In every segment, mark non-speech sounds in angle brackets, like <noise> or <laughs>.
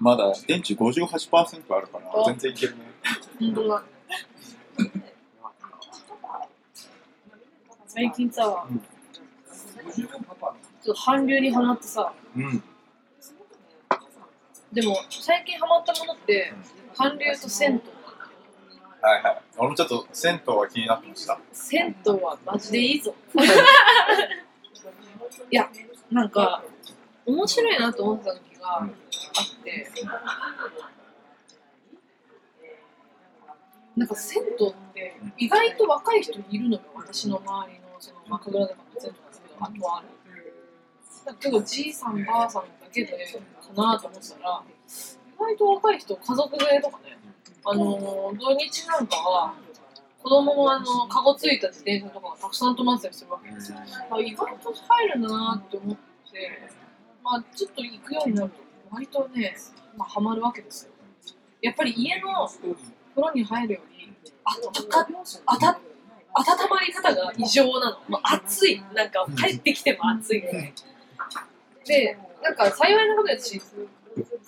まだ電池58%あるからあ全然いけるね。本当だ。最近さ、うんちょっと韓流にハマってさ、うん。でも最近ハマったものって、韓流と銭湯。はいはい。俺もちょっと銭湯は気になってました。銭湯はマジでいいぞ。い。<laughs> や、なんか、面白いなと思った時があって、なんか銭湯って意外と若い人いるのよ、私の周りの、その、まあ、神楽坂の銭湯なんですけど、あとはある。結構じいさんばあさんだけでかなと思ってたら、意外と若い人、家族連れとかね、あのー土日なんかは、子供もあの、カゴついた自転車とかがたくさん止まってたりするわけですよ。あ意外と入るなって思って、まあちょっと行くようになると、割とね、まあハマるわけですよ。やっぱり家の風呂に入るより、あたか、あた、温まり方が異常なの。もう暑い。なんか帰ってきても暑いぐらい。で、なんか幸いなことですし、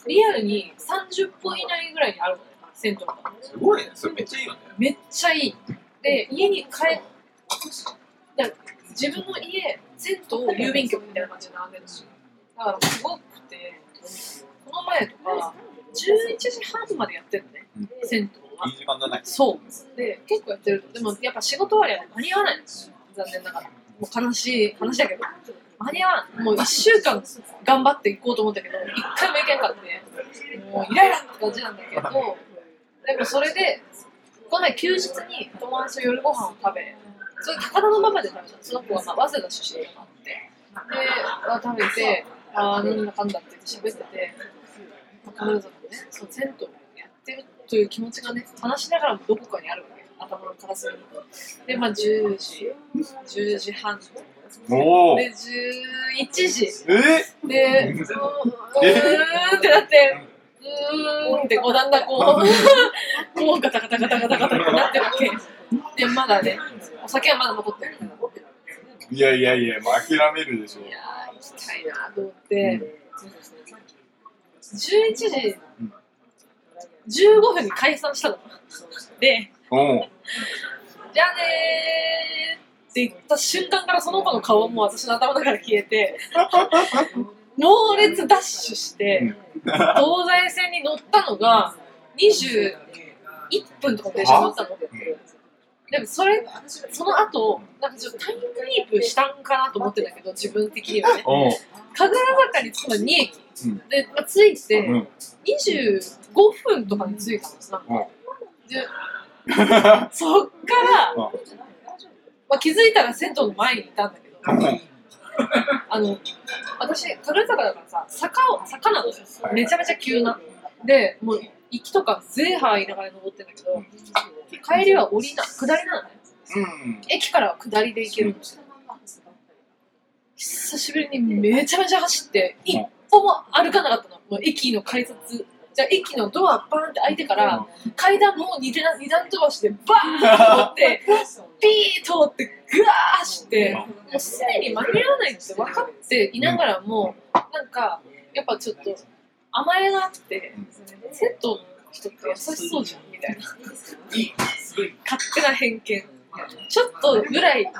リアルに30分以内ぐらいにあるのよ、銭湯が。すごいねそれめっちゃいいよねめっちゃいい。で、家に帰自分の家、銭湯、郵便局みたいな感じで並んでるんですよ。だからすごくて、この前とか、11時半までやってるのね、銭湯は。いい時間だねそう。で、結構やってると、でもやっぱ仕事終わりは間に合わないんですよ。残念ながら。もう悲しい話だけど、間に合わん。もう1週間頑張っていこうと思ったけど、1回もいけんかって、もうイライラって感じなんだけど、でもそれで、この前休日に友達と夜ご飯を食べ、それ高田の馬場で食べたその子はまあ早稲田出身があって、で、あ食べて、ああ、なんだかんだって言って喋ってて、まあ、彼女とね、その銭湯をやってるという気持ちがね、話しながらもどこかにあるわけ。よ、頭の片隅に。で、まあ10時、10時半、で、11時、えで、うー？ん、うーんってなって、うーんってこうだんだんこう、<laughs> こうガタガタガタガタガタってなってるわけ。で、まだね、お酒はまだ残ってる。いやいやいやもう諦めるでしょ。いやー、行きたいなと思って、11時。うん。15分に解散したの。で、じゃあねーって言った瞬間からその子の顔はもう私の頭の中から消えて、<laughs> 猛烈ダッシュして、東西線に乗ったのが21分とかの電車に乗ったの。<laughs> でもそれ、その後、なんかちょっとタイムリープしたんかなと思ってたけど、自分的にはね。神楽坂に着くの2駅。うんで、まあ、着いてうん25分とかに着いたんですな。うんで、<laughs> そっから、うんまあ、気づいたら銭湯の前にいたんだけど、あの、私、神楽坂だからさ、坂を、坂なのよ。めちゃめちゃ急な。で、もう、行きとか、ゼーハー言いながら登ってんだけど、帰りは降りな、下りなのね。うん駅からは下りで行けるんですよ。久しぶりにめちゃめちゃ走って、一歩も歩かなかったの。もう駅の改札、じゃあ駅のドアバーンって開いてから、階段も二段二段飛ばして、バーンと通って、<laughs> ピー通って、ぐわー走って、もうすでに間に合わないって分かっていながらも、なんか、やっぱちょっと甘えがあって、銭湯の人って優しそうじゃんみたいな。勝手な偏見。ちょっとぐらい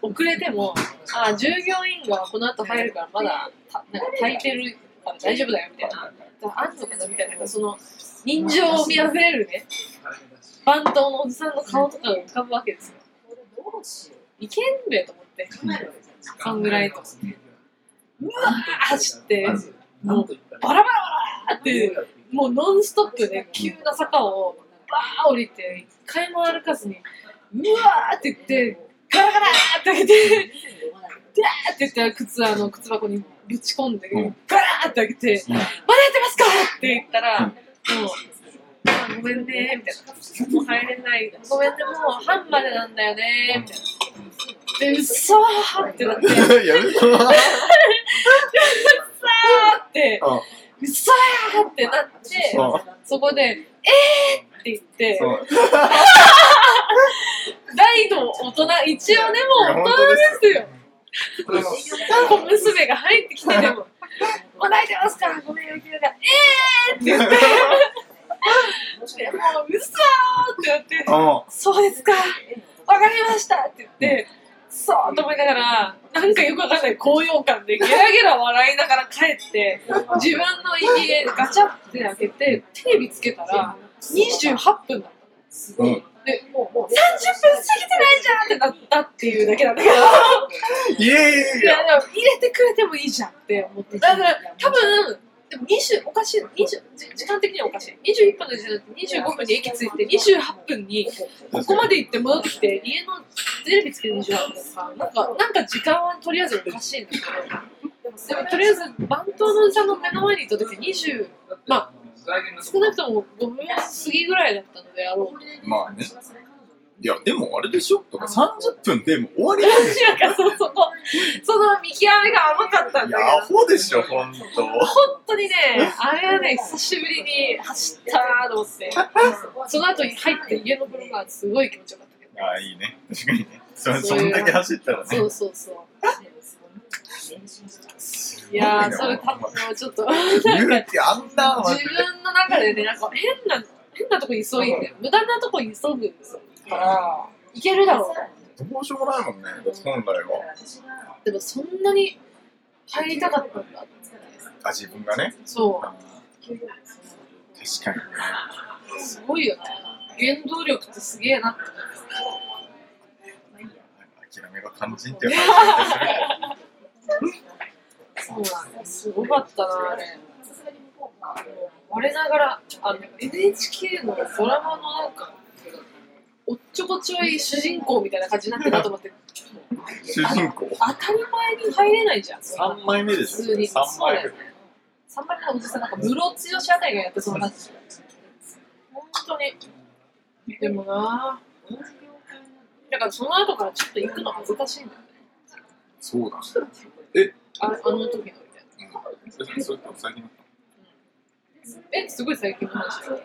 遅れても、あ従業員がこの後入るからまだたなんか炊いてるから大丈夫だよみたいな。あんのかなみたいな、その人情味あふれるね、番頭のおじさんの顔とかが浮かぶわけですよ。いけんべと思って、そんぐらいと思って。うわー走って、もうバラバラもうノンストップで急な坂をバー降りて、一回も歩かずに、うわーって言って、ガラガラーって開けて、ダーって言って靴あの靴箱にぶち込んで、うん。ガラーって開けて、うん。まだやってますかって言ったら、もう、あごめんねみたいな。もう入れない。ごめんね、もう半までなんだよねみたいな。で、うっそーってなって、<laughs> や <laughs> 嘘ーって、うんうっそーってなって、う。んそこで、えーって言って、う。ん大の大人、一応ね、もう大人ですよ。小娘が入ってきてでも、もう泣いてますか？らごめんよ、きながら、えーって言って、で <laughs> もう、嘘ーってなって、あ。そうですか、わかりましたって言って、そうと思いながら、なんかよくわかんない高揚感でゲラゲラ笑いながら帰って、自分の家ガチャって開けて、テレビつけたら、28分だったの。うんで、もう30分過ぎてないじゃんってなったっていうだけなんだけど、いやいやいいや、入れてくれてもいいじゃんって思って。だから、多分、でも20、おかしい、20時時間的にはおかしい。21分の時点で25分に駅着いて、28分にここまで行って戻ってきて、家のテレビつけて28分か、なんか、なんか時間はとりあえずおかしいんだけど、でもとりあえず番頭のさんの目の前に行った時20、まあ、少なくとも5分過ぎぐらいだったのでやろうと。まあね。いやでもあれでしょ？とか30分でもう終わりなんでしなんかそ、そこ、その見極めが甘かったょいんだやアけど。ホでしょほんと本当にね、あれはね、久しぶりに走ったなと思って、<laughs> その後に入って家の風呂がすごい気持ちよかったああいいね。確かにね。そそんだけ走ったらね。そうそうそう。いやー、な。それ多分もうちょっと、言うてあんなマ自分の中でね、なんか変な、変なとこ急いで、無駄なとこ急ぐから、い。けるだろう。どうしようもないもんね本来は。でもそんなに入りたかったんだ。あ自分がね。そあー確かにね。う、すごいよね。原動力ってすげえなって。諦めが肝心っていう話そうなんです。すごかったな、あれ。我ながら、あの、NHK のドラマのなんか、おっちょこちょい主人公みたいな感じになってるなと思って、主人公当たり前に入れないじゃん。3枚目でしょ普通に。3枚目そうだよね。3枚目のおじさん、なんか、ムロツヨシあたりがやってそうな感じ。本当に。でもなぁ。だからその後からちょっと行くの恥ずかしいんだよね。そうだああの時のみたいな。うんそれそれって最近え、すごい最近の話だよ。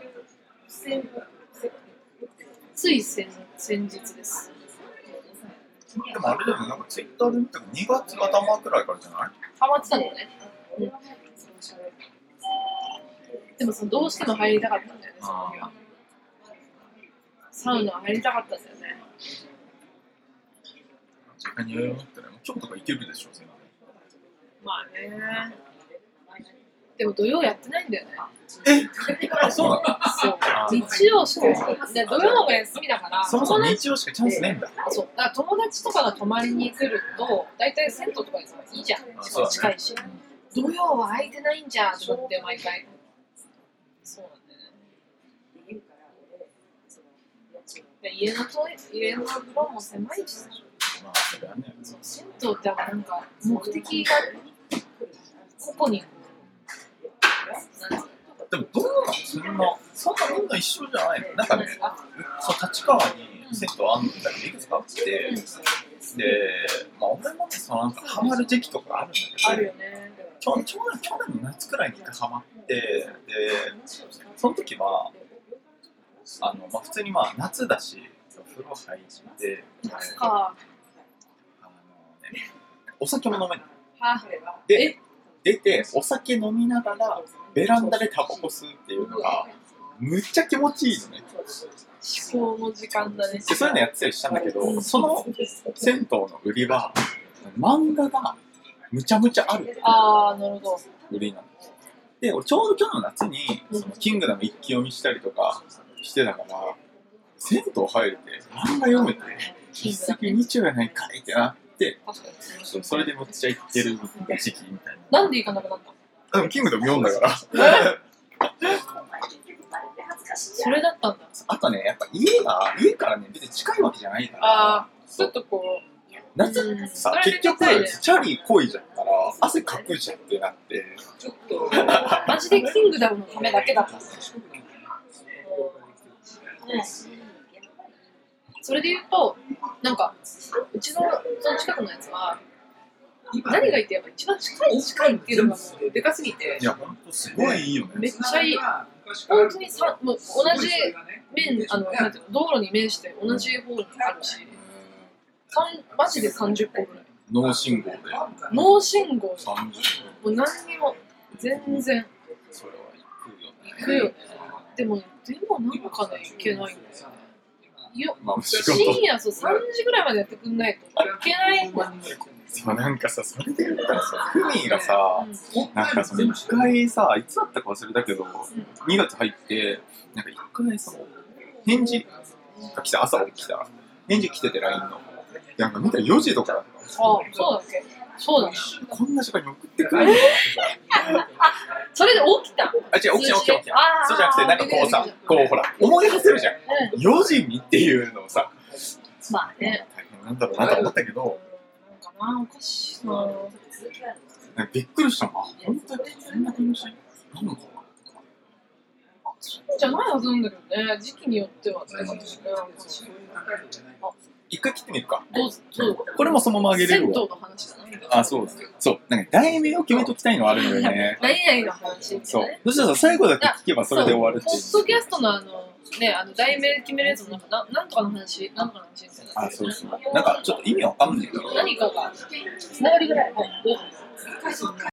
つい先先日です。でもあれでもなんかツイッターで見たの2月頭くらいからじゃない？ハマってたのね。うん、でもそのどうしても入りたかったんだよね、その時は。サウナ入りたかったんだよね。時間に余裕持っとか行けるでしょ全然まあね。でも土曜やってないんだよね。あそうなの？そう。日曜しかで土曜が休みだから、そもそも日曜しかチャンスねえんだそう。だから友達とかが泊まりに来ると、大体銭湯とかでさ、いいじゃん。近いし。土曜は空いてないんじゃんと思って、毎回。そうなんだよね。で家のトイ家の風呂も狭いしさ、まあそう銭湯ってなんか目的が個々にでもどうなのそんなそんなみんな一緒じゃないのなんかねそう立川に銭湯あんだけどいくつかあってでまあ俺もねそのなんかハマる時期とかあるんだけどあるよね。去年去年の夏くらいに一回ハマってでその時はあの、まあ、普通にまあ夏だし風呂入って。ね、お酒も飲めないは。で出てお酒飲みながらベランダでタバコ吸うっていうのがむっちゃ気持ちいいのね。思考の時間だね。でそういうのやってたりしたんだけどその銭湯の売りは漫画がむちゃむちゃある。ああ、なるほど。売りなんです。で俺ちょうど去年の夏にそのキングダム一気読みしたりとかしてたから銭湯入れて漫画読めて一石二鳥やないかいってなって。確かに。そうそれでむっちゃ行ってる時期みたいな。なんで行かなくなったの？でもキングダム読んだから。それだったんだ。あとねやっぱ家が家からね別に近いわけじゃないから。ああ、ちょっとこう、夏うん。さ結局チャリこいじゃったら汗かくじゃんってなって。ちょっと、マジでキングダムのためだけだったんだ。うん。それで言うと、なんか、うちのその近くのやつは、何がいいってやっぱ一番近い近いっていうのがもうでかすぎてい、やほんとすごいいいよね。めっちゃいい。本当にさもう同じ面、あの、なんていうの道路に面して同じ方にあるし、三マジで30個ぐらい。脳信号で。脳信号30分。もう何にも全然。それは行くよね。行くよね。でもでもなんかね行けないんですよねよ。深夜そう3時ぐらいまでやってくんないといけないんそうなんかさ、それで言ったらさ、ふみがさ、うんなんかその一回さ、いつだったか忘れたけど、2月入って、なんか一回さ、返事が来た、朝起きたら、返事来てて LINE の。なんか見たら4時とかだったのあそうだっけ？そうだね。こんな時間に送ってくるの？それで起きたあ、違う、起きて起きて起きて。あーそうじゃなくて、なんかこうさ、こうほら、思い出せるじゃん。う4時にっていうのをさ、んまあね。大変なんだろうなと思ったけど、なんかなおかしいな。びっくりしたの。あ、本当に。そんな感じなのかなそうじゃないはずなんだけどね。時期によってはね一回切ってみるか。どうぞこれもそのまま上げれるわ。銭湯の話だなあ、そうそう。なんか題名を決めときたいのはあるのよね。何々の話ってそうね。そしたら最後だけ聞けばそれで終わるってポいう。ッドキャストのあのねあの題名決めるやつもなんかななんとかの話なんとかの話みたいなあ、そうそう。なんかちょっと意味わかんないけど。何かがつながりぐらいはいどうぞ